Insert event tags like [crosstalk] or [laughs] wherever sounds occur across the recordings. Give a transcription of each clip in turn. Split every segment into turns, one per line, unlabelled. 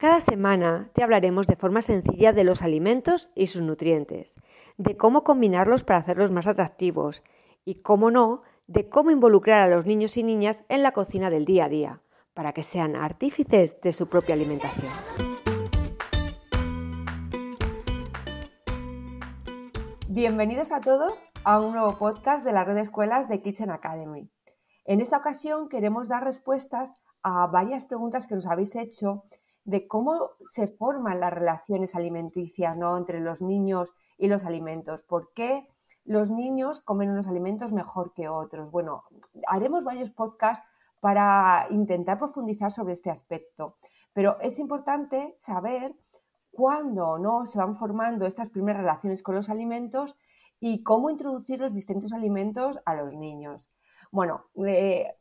Cada semana te hablaremos de forma sencilla de los alimentos y sus nutrientes, de cómo combinarlos para hacerlos más atractivos y, cómo no, de cómo involucrar a los niños y niñas en la cocina del día a día, para que sean artífices de su propia alimentación. Bienvenidos a todos a un nuevo podcast de la red de escuelas de Kitchen Academy. En esta ocasión queremos dar respuestas a varias preguntas que nos habéis hecho de cómo se forman las relaciones alimenticias entre los niños y los alimentos. ¿Por qué los niños comen unos alimentos mejor que otros? Bueno, haremos varios podcasts para intentar profundizar sobre este aspecto, pero es importante saber cuándo no se van formando estas primeras relaciones con los alimentos y cómo introducir los distintos alimentos a los niños. Bueno, eh,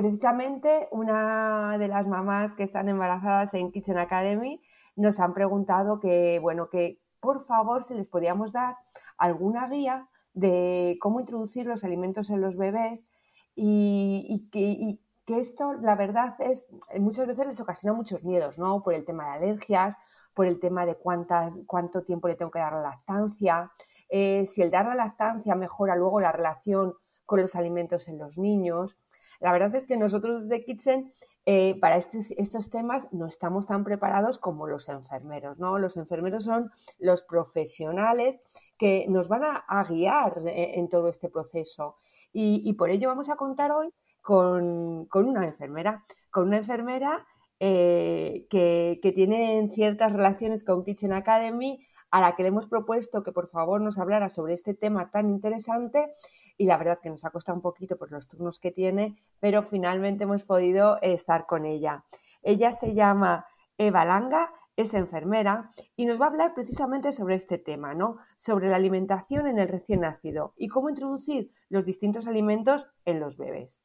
precisamente una de las mamás que están embarazadas en Kitchen Academy nos han preguntado que, bueno, que por favor si les podíamos dar alguna guía de cómo introducir los alimentos en los bebés y, que, esto, la verdad, es muchas veces les ocasiona muchos miedos, ¿no? Por el tema de alergias, por el tema de cuántas, cuánto tiempo le tengo que dar la lactancia, eh, si el dar la lactancia mejora luego la relación con los alimentos en los niños. La verdad es que nosotros desde Kitchen eh, para estos temas no estamos tan preparados como los enfermeros, ¿no? Los enfermeros son los profesionales que nos van a, guiar eh, en, todo este proceso. Y, por ello vamos a contar hoy con, una enfermera, con una enfermera que, que tiene ciertas relaciones con Kitchen Academy a la que le hemos propuesto que por favor nos hablara sobre este tema tan interesante y la verdad que nos ha costado un poquito por los turnos que tiene, pero finalmente hemos podido estar con ella. Ella se llama Eva Langa, es enfermera y nos va a hablar precisamente sobre este tema, ¿no? Sobre la alimentación en el recién nacido y cómo introducir los distintos alimentos en los bebés.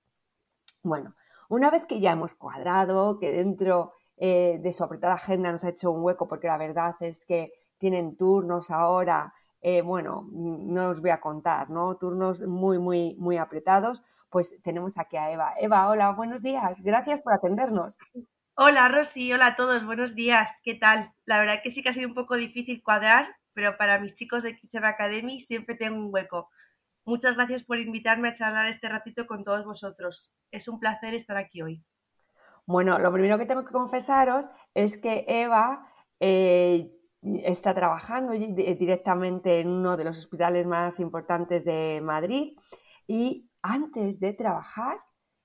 Bueno, una vez que ya hemos cuadrado, que dentro eh, de su apretada agenda nos ha hecho un hueco, porque la verdad es que tienen turnos ahora, eh, bueno, no os voy a contar, ¿no? Turnos muy, muy, muy apretados, pues tenemos aquí a Eva. Eva, hola, buenos días, gracias por atendernos.
Hola Rosy, hola a todos, buenos días, ¿qué tal? La verdad que sí que ha sido un poco difícil cuadrar, pero para mis chicos de Kitchen Academy siempre tengo un hueco. Muchas gracias por invitarme a charlar este ratito con todos vosotros. Es un placer estar aquí hoy.
Bueno, lo primero que tengo que confesaros es que Eva eh, está trabajando directamente en uno de los hospitales más importantes de Madrid y antes de trabajar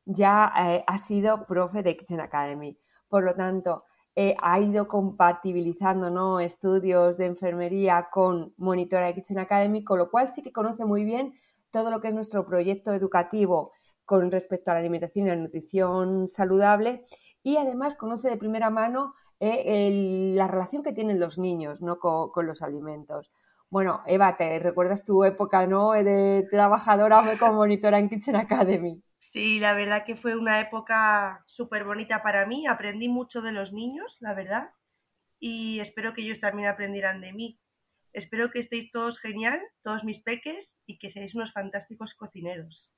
ya eh, ha sido profe de Kitchen Academy. Por lo tanto, eh, ha ido compatibilizando ¿no? estudios de enfermería con monitora de Kitchen Academy, con lo cual sí que conoce muy bien todo lo que es nuestro proyecto educativo con respecto a la alimentación y la nutrición saludable y además conoce de primera mano eh, la relación que tienen los niños ¿no? Con, los alimentos. Bueno, Eva, ¿te recuerdas tu época ¿no? de trabajadora como monitora en Kitchen Academy?
Sí, la verdad que fue una época súper bonita para mí. Aprendí mucho de los niños, la verdad, y espero que ellos también aprendieran de mí. Espero que estéis todos genial, todos mis peques, y que seáis unos fantásticos cocineros.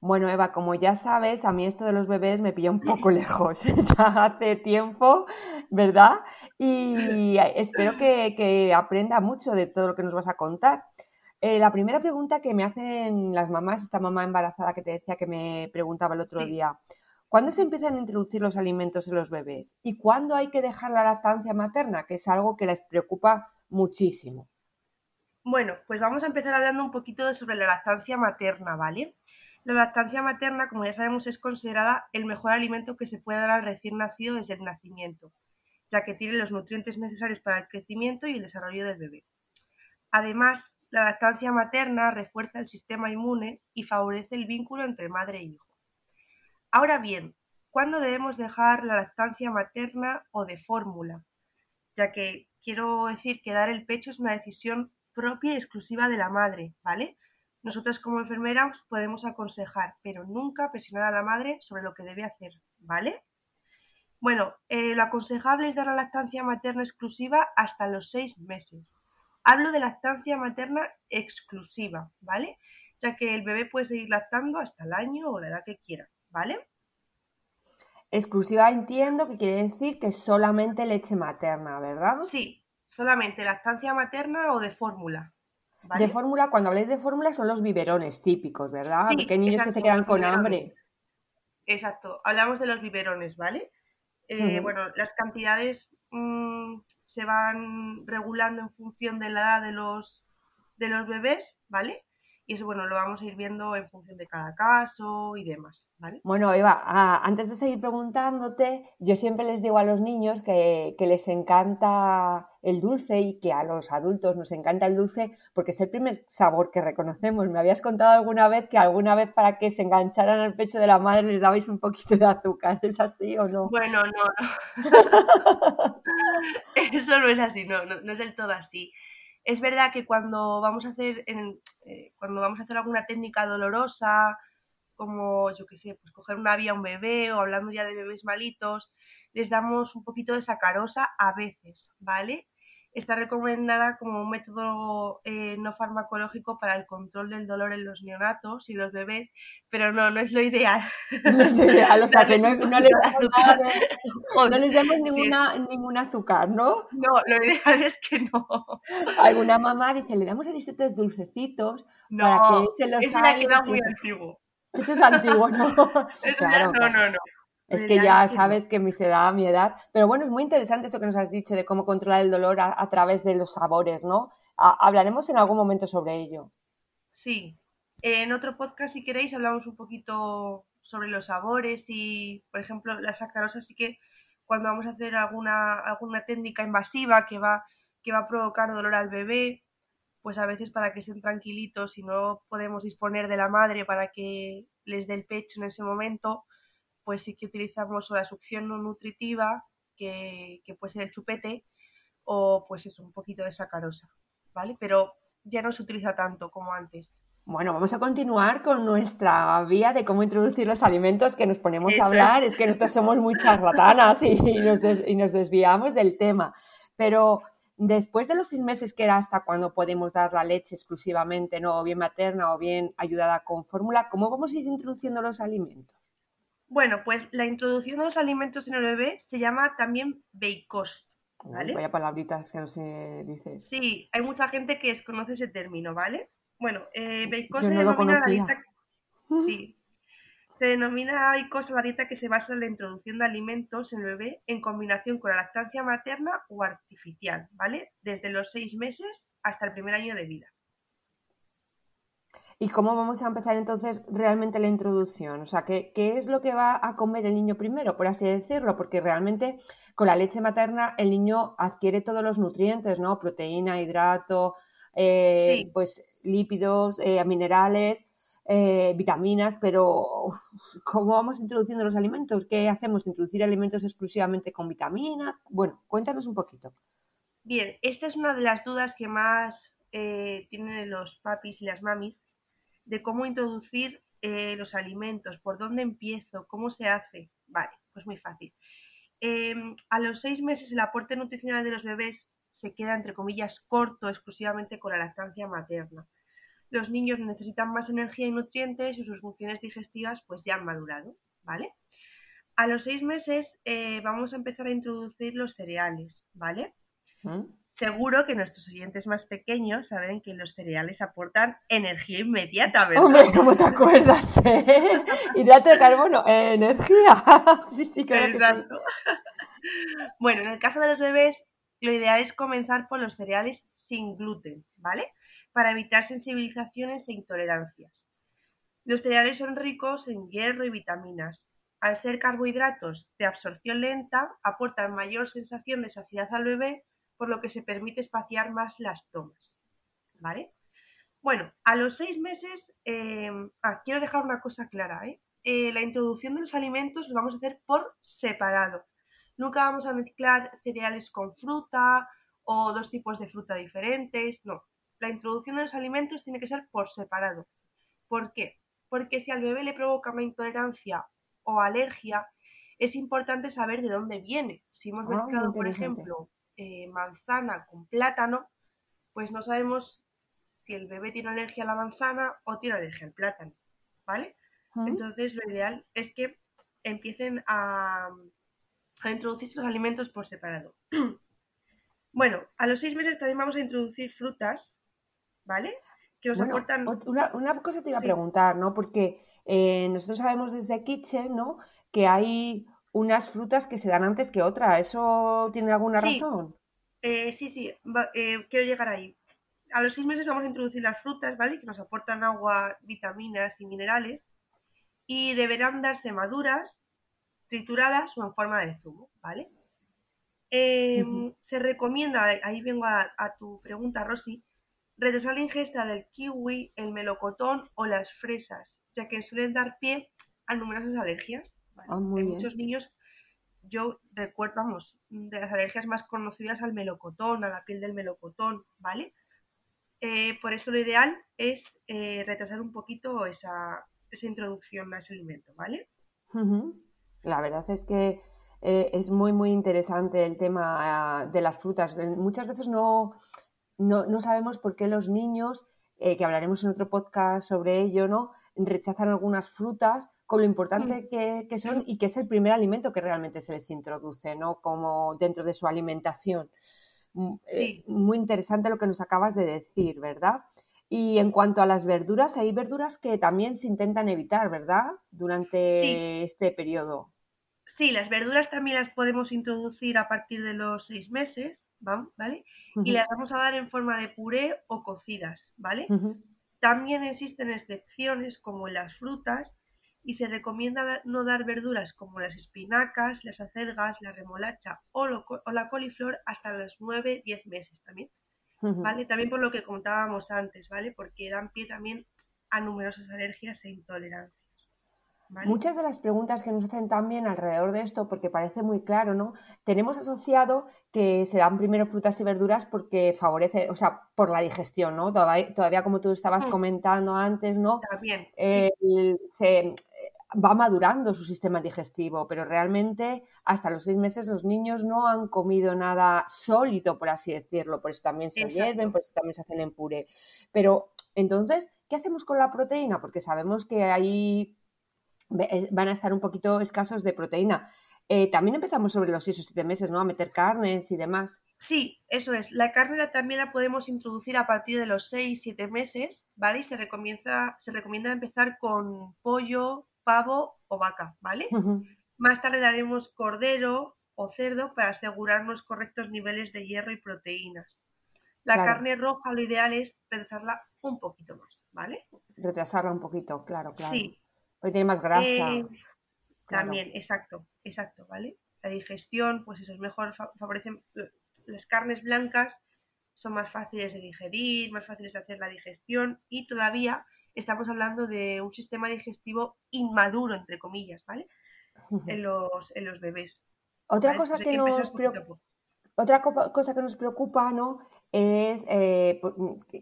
Bueno, Eva, como ya sabes, a mí esto de los bebés me pilla un poco [laughs] lejos, [laughs] ya hace tiempo, ¿verdad? Y espero que, aprenda mucho de todo lo que nos vas a contar. Eh, la primera pregunta que me hacen las mamás, esta mamá embarazada que te decía que me preguntaba el otro día, ¿cuándo se empiezan a introducir los alimentos en los bebés? ¿Y cuándo hay que dejar la lactancia materna? Que es algo que les preocupa muchísimo.
Bueno, pues vamos a empezar hablando un poquito sobre la lactancia materna, ¿vale? La lactancia materna, como ya sabemos, es considerada el mejor alimento que se puede dar al recién nacido desde el nacimiento, ya que tiene los nutrientes necesarios para el crecimiento y el desarrollo del bebé. Además, la lactancia materna refuerza el sistema inmune y favorece el vínculo entre madre e hijo. Ahora bien, ¿cuándo debemos dejar la lactancia materna o de fórmula? Ya que quiero decir que dar el pecho es una decisión propia y exclusiva de la madre, ¿vale? Nosotras como enfermeras podemos aconsejar, pero nunca presionar a la madre sobre lo que debe hacer, ¿vale? Bueno, eh, lo aconsejable es dar la lactancia materna exclusiva hasta los seis meses. Hablo de lactancia materna exclusiva, ¿vale? Ya que el bebé puede seguir lactando hasta el año o la edad que quiera, ¿vale?
Exclusiva entiendo que quiere decir que solamente leche materna, ¿verdad?
Sí, solamente lactancia materna o de fórmula.
De fórmula, cuando habléis de fórmula son los biberones típicos, ¿verdad? Porque hay niños que se quedan con hambre.
Exacto, hablamos de los biberones, ¿vale? Eh, bueno, las cantidades mm, se van regulando en función de la edad de los, de los bebés, ¿vale? Y eso, bueno, lo vamos a ir viendo en función de cada caso y demás.
Bueno, Eva, ah, antes de seguir preguntándote, yo siempre les digo a los niños que, les encanta el dulce y que a los adultos nos encanta el dulce porque es el primer sabor que reconocemos. Me habías contado alguna vez que alguna vez para que se engancharan al pecho de la madre les dabais un poquito de azúcar. ¿Es así o no?
Bueno, no, no. [laughs] Eso no es así, no, no, es del todo así. Es verdad que cuando vamos a hacer, eh, cuando vamos a hacer alguna técnica dolorosa, como, yo qué sé, pues coger una vía a un bebé o hablando ya de bebés malitos, les damos un poquito de sacarosa a veces, ¿vale? Está recomendada como un método eh, no farmacológico para el control del dolor en los neonatos y los bebés, pero no, no es lo ideal. [laughs]
No es lo ideal, o sea que no, no, les, [laughs] no les demos ninguna, ningún azúcar, ¿no?
No, lo ideal es que no.
Alguna mamá dice, le damos arisetes dulcecitos para que echen los
es muy antiguo.
Eso es antiguo, [laughs] [laughs] ¿no?
claro, no, no, no.
Es que ya sabes que mi edad, mi edad. Pero bueno, es muy interesante eso que nos has dicho de cómo controlar el dolor a, través de los sabores, ¿no? hablaremos en algún momento sobre ello.
Sí. En otro podcast, si queréis, hablamos un poquito sobre los sabores y, por ejemplo, la sacarosa sí que cuando vamos a hacer alguna, alguna técnica invasiva que va, que va a provocar dolor al bebé, pues a veces para que estén tranquilitos y no podemos disponer de la madre para que les dé el pecho en ese momento, pues sí que utilizamos la succión no nutritiva, que, puede ser el chupete, o pues eso, un poquito de sacarosa, ¿vale? Pero ya no se utiliza tanto como antes.
Bueno, vamos a continuar con nuestra vía de cómo introducir los alimentos que nos ponemos a hablar. Es que nosotros somos muy charlatanas y, nos, y nos desviamos del tema. Pero Después de los seis meses, que era hasta cuando podemos dar la leche exclusivamente, ¿no? o bien materna o bien ayudada con fórmula, ¿cómo vamos a ir introduciendo los alimentos?
Bueno, pues la introducción de los alimentos en el bebé se llama también beicos. ¿vale?
vaya palabritas que no se dice.
Sí, hay mucha gente que desconoce ese término, ¿vale? Bueno, eh, se denomina la dieta... [laughs] Sí, se denomina ICOS la dieta que se basa en la introducción de alimentos en el bebé en combinación con la lactancia materna o artificial, ¿vale? Desde los seis meses hasta el primer año de vida.
¿Y cómo vamos a empezar entonces realmente la introducción? O sea, ¿qué, es lo que va a comer el niño primero, por así decirlo? Porque realmente con la leche materna el niño adquiere todos los nutrientes, ¿no? Proteína, hidrato, eh, pues lípidos, eh, minerales eh, vitaminas, pero ¿cómo vamos introduciendo los alimentos? ¿Qué hacemos? ¿Introducir alimentos exclusivamente con vitaminas? Bueno, cuéntanos un poquito.
Bien, esta es una de las dudas que más eh, tienen los papis y las mamis de cómo introducir eh, los alimentos, por dónde empiezo, cómo se hace. Vale, pues muy fácil. Em, a los seis meses el aporte nutricional de los bebés se queda, entre comillas, corto exclusivamente con la lactancia materna los niños necesitan más energía y nutrientes y sus funciones digestivas pues ya han madurado, ¿vale? A los seis meses eh, vamos a empezar a introducir los cereales, ¿vale? ¿Mm? Seguro que nuestros oyentes más pequeños saben que los cereales aportan energía inmediata, ¿verdad?
Hombre, ¿cómo te acuerdas? Eh? Hidrato de carbono, energía. [laughs] sí, sí, claro
Exacto. bueno, en el caso de los bebés, lo ideal es comenzar por los cereales sin gluten, ¿vale? Para evitar sensibilizaciones e intolerancias. Los cereales son ricos en hierro y vitaminas. Al ser carbohidratos de absorción lenta, aportan mayor sensación de saciedad al bebé, por lo que se permite espaciar más las tomas. ¿Vale? Bueno, a los seis meses, eh, ah, quiero dejar una cosa clara, ¿eh? eh, la introducción de los alimentos lo vamos a hacer por separado. Nunca vamos a mezclar cereales con fruta o dos tipos de fruta diferentes, no. La introducción de los alimentos tiene que ser por separado. ¿Por qué? Porque si al bebé le provoca una intolerancia o alergia, es importante saber de dónde viene. Si hemos ah, mezclado, por ejemplo, eh, manzana con plátano, pues no sabemos si el bebé tiene alergia a la manzana o tiene alergia al plátano, ¿vale? Entonces lo ideal es que empiecen a, a introducir los alimentos por separado. [clears throat] bueno, a los seis meses también vamos a introducir frutas, ¿vale?
Que nos aportan... Una, cosa te iba a preguntar, ¿no? Porque eh, nosotros sabemos desde Kitchen, ¿no? Que hay unas frutas que se dan antes que otras. ¿Eso tiene alguna razón?
Eh, sí, sí, eh, quiero llegar ahí. A los seis meses vamos a introducir las frutas, ¿vale? Que nos aportan agua, vitaminas y minerales. Y deberán darse maduras trituradas o en forma de zumo, ¿vale? Em, se recomienda, ahí vengo a, tu pregunta, Rosy, retrasar la ingesta del kiwi, el melocotón o las fresas, ya que suelen dar pie a numerosas alergias. ¿vale? Ah, muchos niños, yo recuerdo, vamos, de las alergias más conocidas al melocotón, a la piel del melocotón, ¿vale? Eh, por eso lo ideal es eh, retrasar un poquito esa, esa introducción a ese alimento, ¿vale?
La verdad es que eh, es muy, muy interesante el tema de las frutas. Muchas veces no, no, sabemos por qué los niños, eh, que hablaremos en otro podcast sobre ello, ¿no? rechazan algunas frutas con lo importante mm. que, son y que es el primer alimento que realmente se les introduce, ¿no? Como dentro de su alimentación. Mm, eh, muy interesante lo que nos acabas de decir, ¿verdad? Y en cuanto a las verduras, hay verduras que también se intentan evitar, ¿verdad? Durante este periodo.
Sí, las verduras también las podemos introducir a partir de los seis meses, ¿vale? Y las vamos a dar en forma de puré o cocidas, ¿vale? También existen excepciones como en las frutas y se recomienda no dar verduras como las espinacas, las acelgas, la remolacha o, o la coliflor hasta los 9-10 meses también. ¿vale? También por lo que contábamos antes, ¿vale? Porque dan pie también a numerosas alergias e intolerancias.
Muchas de las preguntas que nos hacen también alrededor de esto, porque parece muy claro, ¿no? Tenemos asociado que se dan primero frutas y verduras porque favorece, o sea, por la digestión, ¿no? Todavía, como tú estabas mm. comentando antes, ¿no?
También.
se, va madurando su sistema digestivo, pero realmente hasta los seis meses los niños no han comido nada sólido, por así decirlo, por eso también se hierven, por eso también se hacen en puré. Pero entonces, ¿qué hacemos con la proteína? Porque sabemos que eh, van a estar un poquito escasos de proteína. Eh, también empezamos sobre los seis o siete meses, ¿no? A meter carnes y demás.
Sí, eso es. La carne también la podemos introducir a partir de los seis, siete meses, ¿vale? Y se recomienda, se recomienda empezar con pollo, pavo o vaca, ¿vale? Más tarde daremos cordero o cerdo para asegurarnos correctos niveles de hierro y proteínas. La carne roja lo ideal es retrasarla un poquito más, ¿vale?
Retrasarla un poquito, claro, claro. Sí. Hoy tiene más grasa. Eh,
también, exacto, exacto, ¿vale? La digestión, pues eso es mejor, favorecen las carnes blancas son más fáciles de digerir, más fáciles de hacer la digestión y todavía estamos hablando de un sistema digestivo inmaduro, entre comillas, ¿vale? en, los, en los bebés.
Otra cosa que, nos preocupa, otra cosa que nos preocupa, ¿no? Es eh,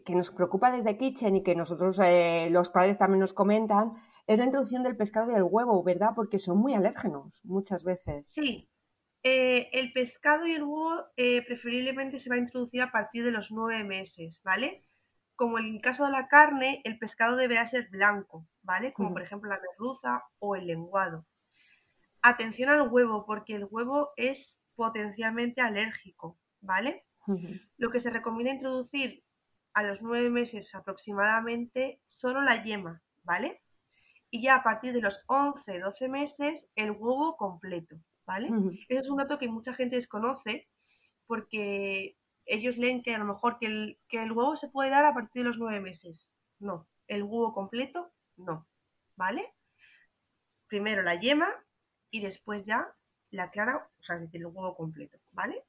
que nos preocupa desde Kitchen y que nosotros, eh, los padres también nos comentan, es la introducción del pescado y el huevo, ¿verdad? Porque son muy alérgenos muchas veces.
Sí. Eh, el pescado y el huevo preferiblemente se va a introducir a partir de los nueve meses, ¿vale? como en el caso de la carne, el pescado deberá ser blanco, ¿vale? Como por ejemplo la merluza o el lenguado. Atención al huevo, porque el huevo es potencialmente alérgico, ¿vale? Lo que se recomienda introducir a los nueve meses aproximadamente solo la yema, ¿vale? Y ya a partir de los 11, 12 meses el huevo completo, ¿vale? Eso es un dato que mucha gente desconoce porque ellos leen que a lo mejor que el, que el huevo se puede dar a partir de los nueve meses. No, el huevo completo, no. ¿Vale? Primero la yema y después ya la clara, o sea, es decir, el huevo completo. ¿Vale?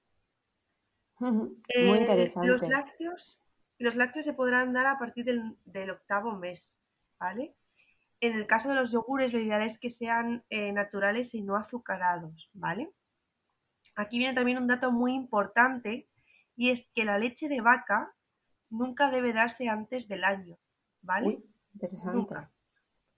Muy eh, interesante.
Los lácteos, los lácteos se podrán dar a partir del, octavo mes. ¿Vale? En el caso de los yogures, lo ideal es que sean eh, naturales y no azucarados, ¿vale? Aquí viene también un dato muy importante y es que la leche de vaca nunca debe darse antes del año, ¿vale?
interesante.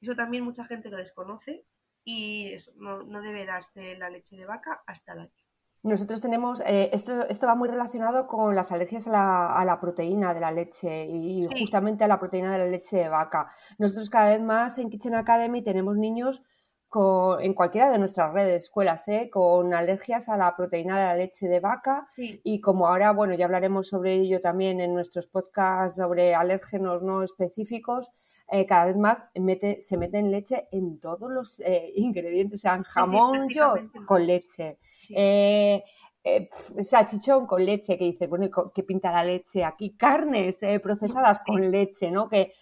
Eso también mucha gente lo desconoce y no, no debe darse la leche de vaca hasta el año.
Nosotros tenemos, eh, esto, esto va muy relacionado con las alergias a la, a la proteína de la leche y justamente a la proteína de la leche de vaca. Nosotros cada vez más en Kitchen Academy tenemos niños con, en cualquiera de nuestras redes, escuelas, ¿eh? con alergias a la proteína de la leche de vaca y como ahora, bueno, ya hablaremos sobre ello también en nuestros podcasts sobre alérgenos no específicos, eh, cada vez más mete, se mete en leche en todos los eh, [laughs] ingredientes, o sea, en jamón yo con leche eh, eh salchichón con leche, que dices, bueno, ¿qué pinta la leche aquí? Carnes eh, procesadas con leche, ¿no? Que,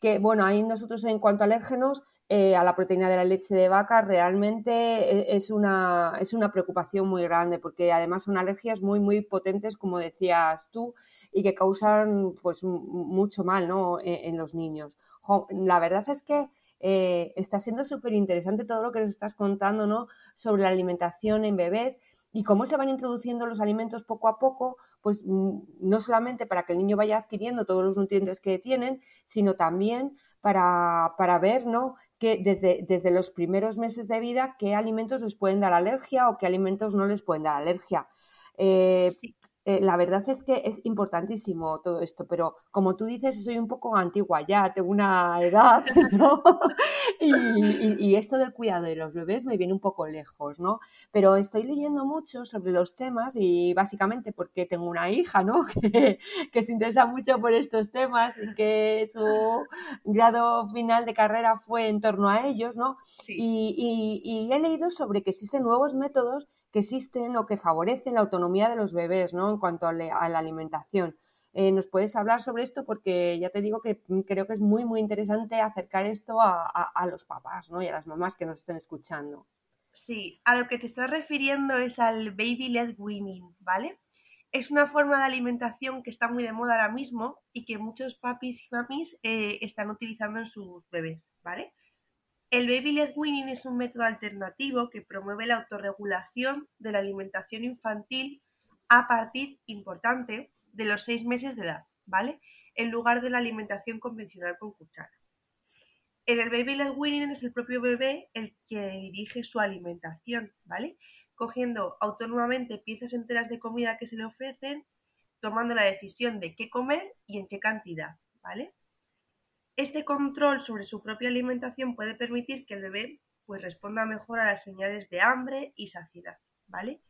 que, bueno, ahí nosotros en cuanto a alérgenos, eh, a la proteína de la leche de vaca, realmente es una, es una preocupación muy grande, porque además son alergias muy, muy potentes, como decías tú, y que causan pues mucho mal, ¿no? En, los niños. la verdad es que está siendo súper interesante todo lo que nos estás contando, ¿no? Sobre la alimentación en bebés y cómo se van introduciendo los alimentos poco a poco, pues mm, no solamente para que el niño vaya adquiriendo todos los nutrientes que tienen, sino también para, para ver, ¿no? que desde, desde los primeros meses de vida qué alimentos les pueden dar alergia o qué alimentos no les pueden dar alergia. Eh, eh, la verdad es que es importantísimo todo esto, pero como tú dices, soy un poco antigua ya, tengo una edad, [laughs] ¿no? y, esto del cuidado de los bebés me viene un poco lejos, ¿no? Pero estoy leyendo mucho sobre los temas y básicamente porque tengo una hija, ¿no? [laughs] Que, que se interesa mucho por estos temas y que su grado final de carrera fue en torno a ellos, ¿no? Y, y he leído sobre que existen nuevos métodos que existen o que favorecen la autonomía de los bebés, ¿no? En cuanto a, la alimentación. Eh, ¿Nos puedes hablar sobre esto? Porque ya te digo que creo que es muy, muy interesante acercar esto a, los papás, ¿no? Y a las mamás que nos estén escuchando.
Sí, a lo que te estás refiriendo es al baby led weaning, ¿vale? Es una forma de alimentación que está muy de moda ahora mismo y que muchos papis y mamis eh, están utilizando en sus bebés, ¿vale? El baby led weaning es un método alternativo que promueve la autorregulación de la alimentación infantil a partir, importante, de los seis meses de edad, ¿vale? En lugar de la alimentación convencional con cuchara. En el baby led weaning es el propio bebé el que dirige su alimentación, ¿vale? Cogiendo autónomamente piezas enteras de comida que se le ofrecen, tomando la decisión de qué comer y en qué cantidad, ¿vale? Este control sobre su propia alimentación puede permitir que el bebé pues responda mejor a las señales de hambre y saciedad, ¿vale?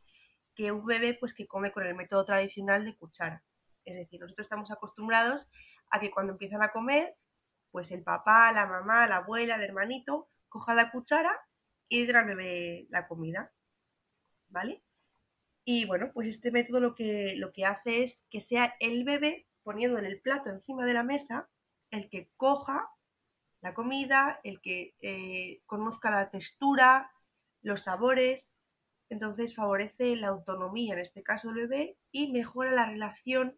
Que un bebé pues que come con el método tradicional de cuchara. Es decir, nosotros estamos acostumbrados a que cuando empiezan a comer, pues el papá, la mamá, la abuela, el hermanito, coja la cuchara y al bebé la comida, ¿vale? Y bueno, pues este método lo que, lo que hace es que sea el bebé poniendo en el plato encima de la mesa el que coja la comida, el que eh, conozca la textura, los sabores, entonces favorece la autonomía, en este caso del bebé, y mejora la relación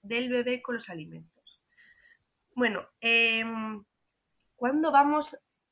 del bebé con los alimentos. Bueno, em, ¿cuándo vamos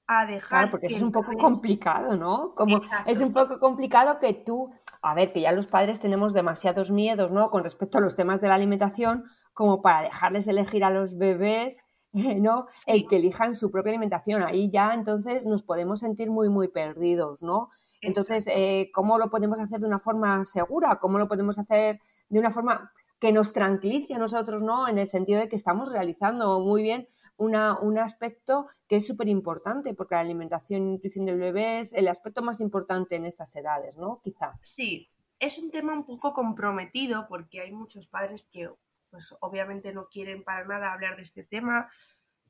a dejar?
Claro, porque es un poco complicado, ¿no? Como es un poco complicado que tú, a ver, que ya los padres tenemos demasiados miedos, ¿no? Con respecto a los temas de la alimentación, como para dejarles elegir a los bebés [laughs] ¿no? El que elijan su propia alimentación. Ahí ya entonces nos podemos sentir muy, muy perdidos, ¿no? Entonces, eh, ¿cómo lo podemos hacer de una forma segura? ¿Cómo lo podemos hacer de una forma que nos tranquilice a nosotros, ¿no? En el sentido de que estamos realizando muy bien una, un aspecto que es súper importante, porque la alimentación y nutrición del bebé es el aspecto más importante en estas edades, ¿no? Quizá.
Sí, es un tema un poco comprometido porque hay muchos padres que pues obviamente no quieren para nada hablar de este tema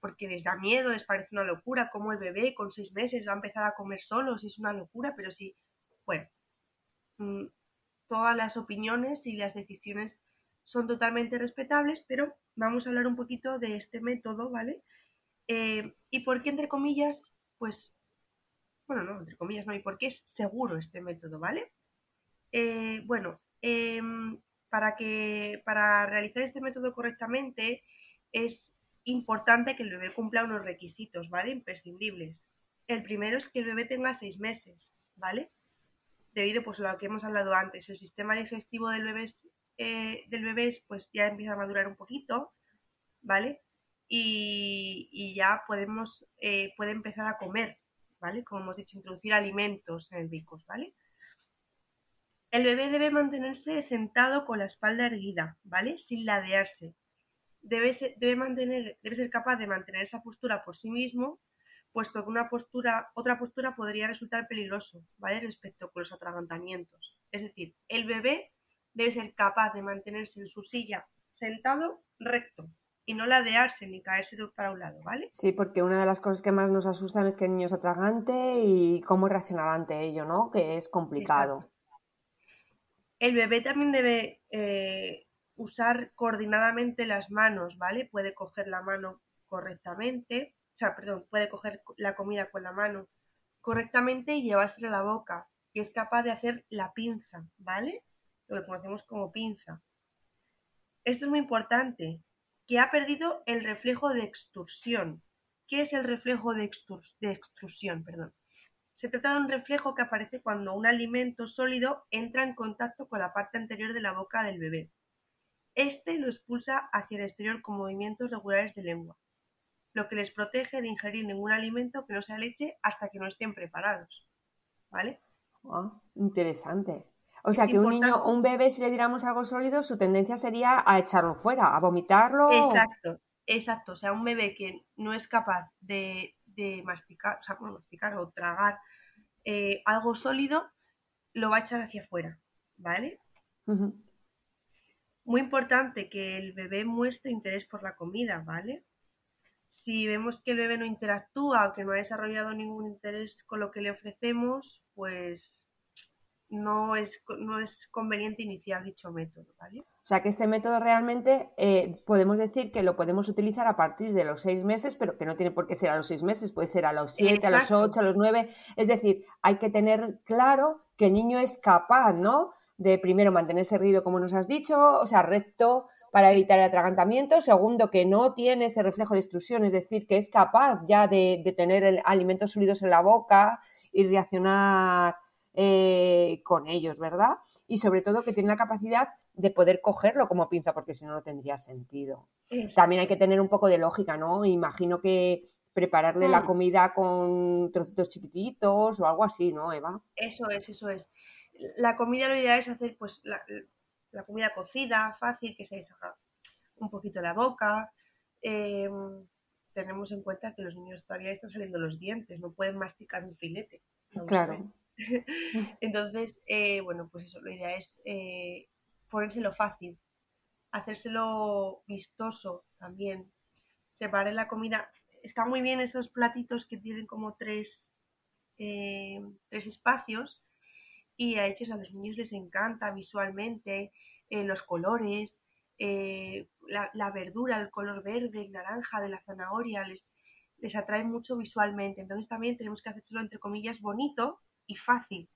porque les da miedo, les parece una locura, como el bebé con seis meses va a empezar a comer solo, si es una locura, pero sí, bueno, mm, todas las opiniones y las decisiones son totalmente respetables, pero vamos a hablar un poquito de este método, ¿vale? Eh, y por qué, entre comillas, pues, bueno, no, entre comillas no, y por qué es seguro este método, ¿vale? Eh, bueno, em, para, que, para realizar este método correctamente es importante que el bebé cumpla unos requisitos, ¿vale? Imprescindibles. El primero es que el bebé tenga seis meses, ¿vale? Debido pues, a lo que hemos hablado antes, el sistema digestivo del bebé, eh, del pues ya empieza a madurar un poquito, ¿vale? Y, ya podemos, eh, puede empezar a comer, ¿vale? Como hemos dicho, introducir alimentos en el bicos, ¿vale? El bebé debe mantenerse sentado con la espalda erguida, ¿vale? Sin ladearse. Debe ser, debe, mantener, debe ser capaz de mantener esa postura por sí mismo, puesto que una postura, otra postura podría resultar peligroso, ¿vale? Respecto con los atragantamientos. Es decir, el bebé debe ser capaz de mantenerse en su silla sentado recto y no ladearse ni caerse de para un lado, ¿vale?
Sí, porque una de las cosas que más nos asustan es que el niño es atragante y cómo reaccionar ante ello, ¿no? Que es complicado.
El bebé también debe eh, usar coordinadamente las manos, ¿vale? Puede coger la mano correctamente, o sea, perdón, puede coger la comida con la mano correctamente y llevársela a la boca. Y es capaz de hacer la pinza, ¿vale? Lo que conocemos como pinza. Esto es muy importante, que ha perdido el reflejo de extrusión. ¿Qué es el reflejo de, de extrusión? Perdón. Se trata de un reflejo que aparece cuando un alimento sólido entra en contacto con la parte anterior de la boca del bebé. Este lo expulsa hacia el exterior con movimientos regulares de lengua, lo que les protege de ingerir ningún alimento que no sea leche hasta que no estén preparados. ¿Vale?
Ah, interesante. O sea que un niño, un bebé, si le diéramos algo sólido, su tendencia sería a echarlo fuera, a vomitarlo.
Exacto, exacto. O sea, un bebé que no es capaz de, de masticar, o sea, masticar o tragar eh, algo sólido, lo va a echar hacia afuera, ¿vale? Muy importante que el bebé muestre interés por la comida, ¿vale? Si vemos que el bebé no interactúa o que no ha desarrollado ningún interés con lo que le ofrecemos, pues no es, no es conveniente iniciar dicho método, ¿vale?
O sea que este método realmente eh, podemos decir que lo podemos utilizar a partir de los seis meses, pero que no tiene por qué ser a los seis meses, puede ser a los siete, a los ocho, a los nueve. Es decir, hay que tener claro que el niño es capaz, ¿no? De primero mantenerse erguido, como nos has dicho, o sea, recto para evitar el atragantamiento. Segundo, que no tiene ese reflejo de extrusión, es decir, que es capaz ya de, de tener alimentos sólidos en la boca y reaccionar eh, con ellos, ¿verdad? Y sobre todo que tiene la capacidad de poder cogerlo como pinza, porque si no, no tendría sentido. También hay que tener un poco de lógica, ¿no? Imagino que prepararle la mm. comida con trocitos chiquititos o algo así, ¿no, Eva?
Eso es, eso es. La comida lo ideal es hacer pues la, comida cocida, fácil, que se deshaga un poquito la boca. Em, tenemos en cuenta que los niños todavía están saliendo los dientes, no pueden masticar un filete.
Claro. [laughs]
Entonces, eh, bueno, pues eso, la idea es eh, ponérselo fácil, hacérselo vistoso también, separar la comida. Está muy bien esos platitos que tienen como tres, eh, tres espacios y a ellos a los niños les encanta visualmente los colores, la, la, verdura, el color verde, el naranja de la zanahoria, les, les atrae mucho visualmente. Entonces también tenemos que hacérselo entre comillas bonito y fácil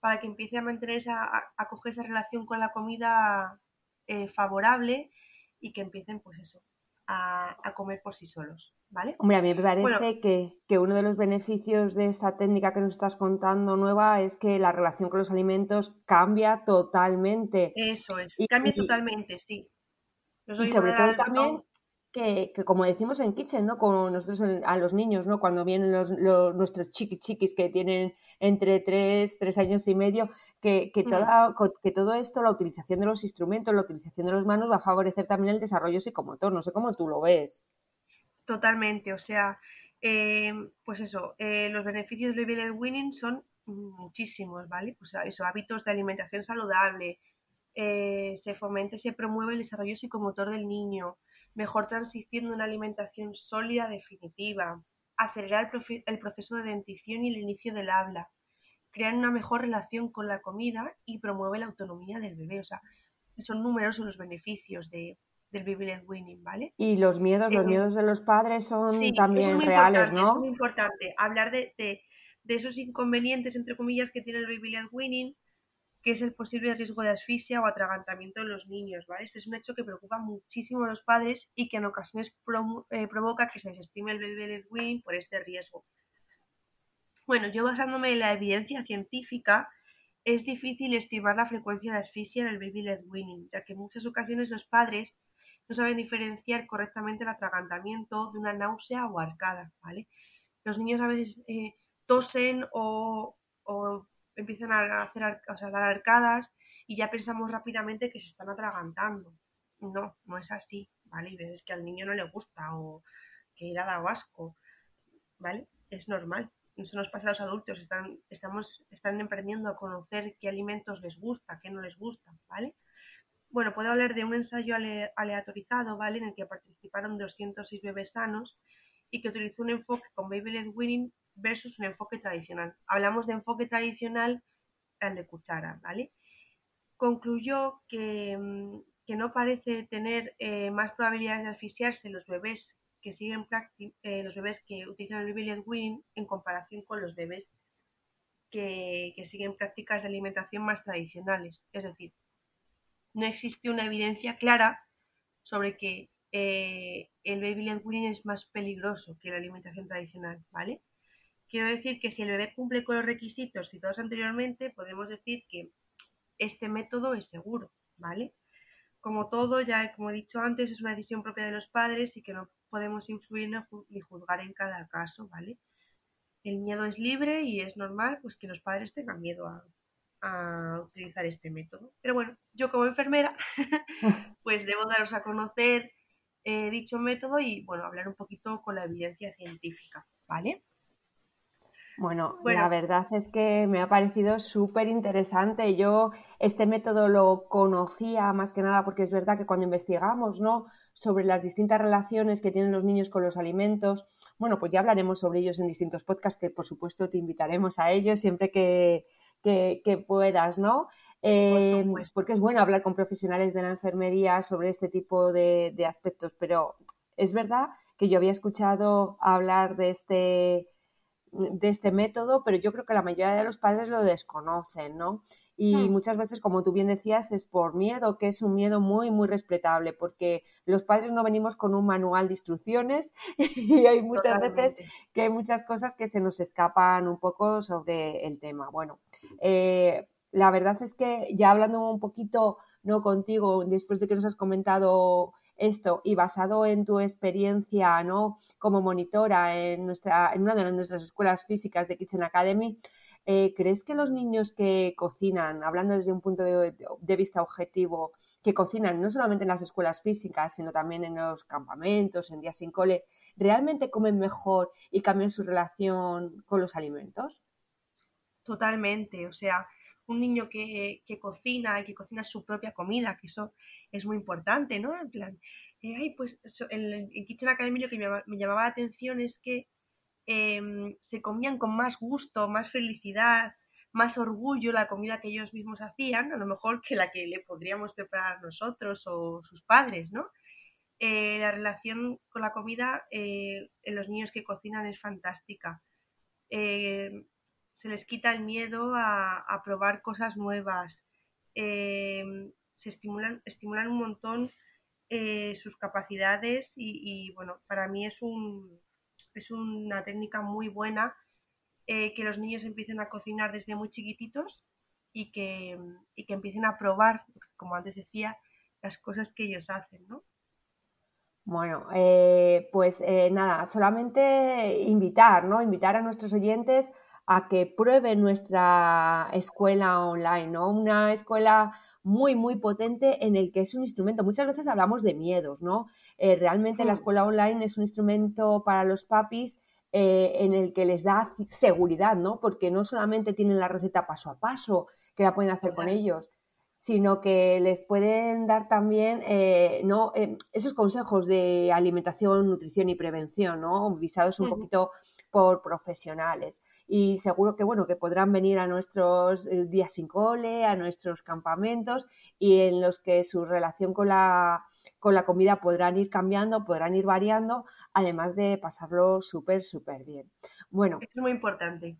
para que empiece a mantener esa, a, coger esa relación con la comida eh, favorable y que empiecen pues eso a, comer por sí solos, ¿vale?
Hombre, a mí me parece que, uno de los beneficios de esta técnica que nos estás contando nueva es que la relación con los alimentos cambia totalmente.
Eso es, cambia totalmente, sí.
y sobre todo también que, como decimos en Kitchen, ¿no? Con nosotros a los niños, ¿no? Cuando vienen los, nuestros chiqui chiquis que tienen entre 3, 3 años y medio, que, que, toda, que todo esto, la utilización de los instrumentos, la utilización de las manos va a favorecer también el desarrollo psicomotor. No sé cómo tú lo ves.
Totalmente, o sea, eh, pues eso, eh, los beneficios del baby winning son muchísimos, ¿vale? Pues eso, hábitos de alimentación saludable, eh, se fomenta y se promueve el desarrollo psicomotor del niño, mejor transición de una alimentación sólida definitiva, acelerar el, proceso de dentición y el inicio del habla, crear una mejor relación con la comida y promueve la autonomía del bebé. O sea, son numerosos los beneficios de, del baby winning, ¿vale?
Y los miedos, los miedos de los padres son también reales, ¿no?
Es muy importante hablar de, de, esos inconvenientes, entre comillas, que tiene el baby winning, que es el posible riesgo de asfixia o atragantamiento en los niños, ¿vale? Este es un hecho que preocupa muchísimo a los padres y que en ocasiones eh, provoca que se desestime el bebé led weaning por este riesgo. Bueno, yo basándome en la evidencia científica, es difícil estimar la frecuencia de asfixia en el baby led weaning, ya que en muchas ocasiones los padres no saben diferenciar correctamente el atragantamiento de una náusea o arcada, ¿vale? Los niños a veces eh, tosen o, empiezan a hacer o sea, dar arcadas y ya pensamos rápidamente que se están atragantando. No, no es así, ¿vale? Y ves que al niño no le gusta o que era dado asco, ¿vale? Es normal. Eso nos pasa a los adultos, están, estamos, están emprendiendo a conocer qué alimentos les gusta, qué no les gusta, ¿vale? Bueno, puedo hablar de un ensayo aleatorizado, ¿vale? En el que participaron 206 bebés sanos y que utilizó un enfoque con baby led weaning versus un enfoque tradicional. Hablamos de enfoque tradicional al de cuchara, ¿vale? Concluyó que, mm, no parece tener eh, más probabilidades de asfixiarse los bebés que siguen eh, los bebés que utilizan el led weaning en comparación con los bebés que, que siguen prácticas de alimentación más tradicionales. Es decir, no existe una evidencia clara sobre que eh, el baby led weaning es más peligroso que la alimentación tradicional, ¿vale? Quiero decir que si el bebé cumple con los requisitos citados anteriormente, podemos decir que este método es seguro, ¿vale? Como todo, ya como he dicho antes, es una decisión propia de los padres y que no podemos influir ni juzgar en cada caso, ¿vale? El miedo es libre y es normal pues que los padres tengan miedo a, utilizar este método. Pero bueno, yo como enfermera, [laughs] pues debo daros a conocer eh, dicho método y bueno, hablar un poquito con la evidencia científica, ¿vale?
Bueno, la verdad es que me ha parecido súper interesante. Yo este método lo conocía más que nada porque es verdad que cuando investigamos, ¿no? sobre las distintas relaciones que tienen los niños con los alimentos. Bueno, pues ya hablaremos sobre ellos en distintos podcasts que por supuesto te invitaremos a ellos siempre que, que, puedas, ¿no? Eh, porque es bueno hablar con profesionales de la enfermería sobre este tipo de, aspectos, pero es verdad que yo había escuchado hablar de este, de este método, pero yo creo que la mayoría de los padres lo desconocen, ¿no? Y hmm. muchas veces, como tú bien decías, es por miedo, que es un miedo muy, muy respetable, porque los padres no venimos con un manual de instrucciones [laughs] y hay muchas veces que hay muchas cosas que se nos escapan un poco sobre el tema. Bueno, eh, la verdad es que ya hablando un poquito no contigo, después de que nos has comentado esto y basado en tu experiencia ¿no? como monitora en, nuestra, en una de nuestras escuelas físicas de Kitchen Academy, eh, ¿crees que los niños que cocinan, hablando desde un punto de, vista objetivo, que cocinan no solamente en las escuelas físicas, sino también en los campamentos, en días sin cole, realmente comen mejor y cambian su relación con los alimentos?
Totalmente, o sea, un niño que, cocina y que cocina su propia comida, que eso es muy importante, ¿no? En plan, eh, pues en, Kitchen Academy lo que me llamaba la atención es que Em, se comían con más gusto, más felicidad, más orgullo la comida que ellos mismos hacían, a lo mejor que la que le podríamos preparar nosotros o sus padres, ¿no? Eh, la relación con la comida eh, en los niños que cocinan es fantástica. Eh, se les quita el miedo a, probar cosas nuevas. se estimulan, estimulan un montón sus capacidades y, bueno, para mí es un, es una técnica muy buena eh, que los niños empiecen a cocinar desde muy chiquititos y que, que empiecen a probar, como antes decía, las cosas que ellos hacen, ¿no?
Bueno, eh, pues eh, nada, solamente invitar, ¿no? Invitar a nuestros oyentes a que prueben nuestra escuela online, ¿no? Una escuela muy, muy potente en el que es un instrumento. Muchas veces hablamos de miedos, ¿no? Eh, realmente la escuela online es un instrumento para los papis eh, en el que les da seguridad, ¿no? Porque no solamente tienen la receta paso a paso, que la pueden hacer con ellos, sino que les pueden dar también eh, ¿no? esos consejos de alimentación, nutrición y prevención, ¿no? Visados un poquito por profesionales y seguro que bueno que podrán venir a nuestros eh, días sin cole, a nuestros campamentos y en los que su relación con la con la comida podrán ir cambiando, podrán ir variando, además de pasarlo súper súper bien. Bueno,
es muy importante.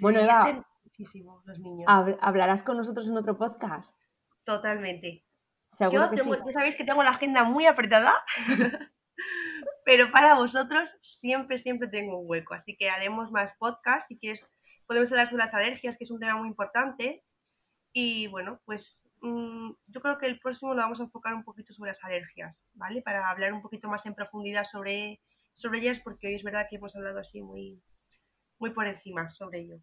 bueno, Eva,
muchísimo los niños.
¿Hablarás con nosotros en otro podcast?
Totalmente.
Seguro
que sí. Ya sabéis que tengo la agenda muy apretada, [laughs] pero para vosotros siempre, siempre tengo un hueco. Así que haremos más podcasts. Si quieres, podemos hablar sobre las alergias, que es un tema muy importante. Y bueno, pues mm, yo creo que el próximo lo vamos a enfocar un poquito sobre las alergias, ¿vale? Para hablar un poquito más en profundidad sobre, sobre ellas, porque hoy es verdad que hemos hablado así muy, muy por encima sobre ello.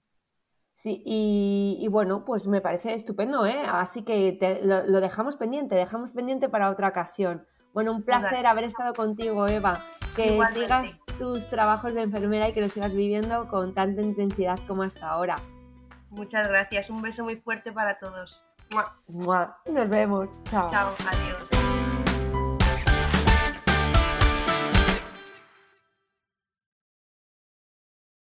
Sí, y, bueno, pues me parece estupendo, ¿eh? Así que lo, dejamos pendiente, dejamos pendiente para otra ocasión. Bueno, un placer haber estado contigo, Eva. Que sigas tus trabajos de enfermera y que lo sigas viviendo con tanta intensidad como hasta ahora.
Muchas gracias, un beso muy fuerte para todos.
Nos vemos. Chao.
Chao, adiós.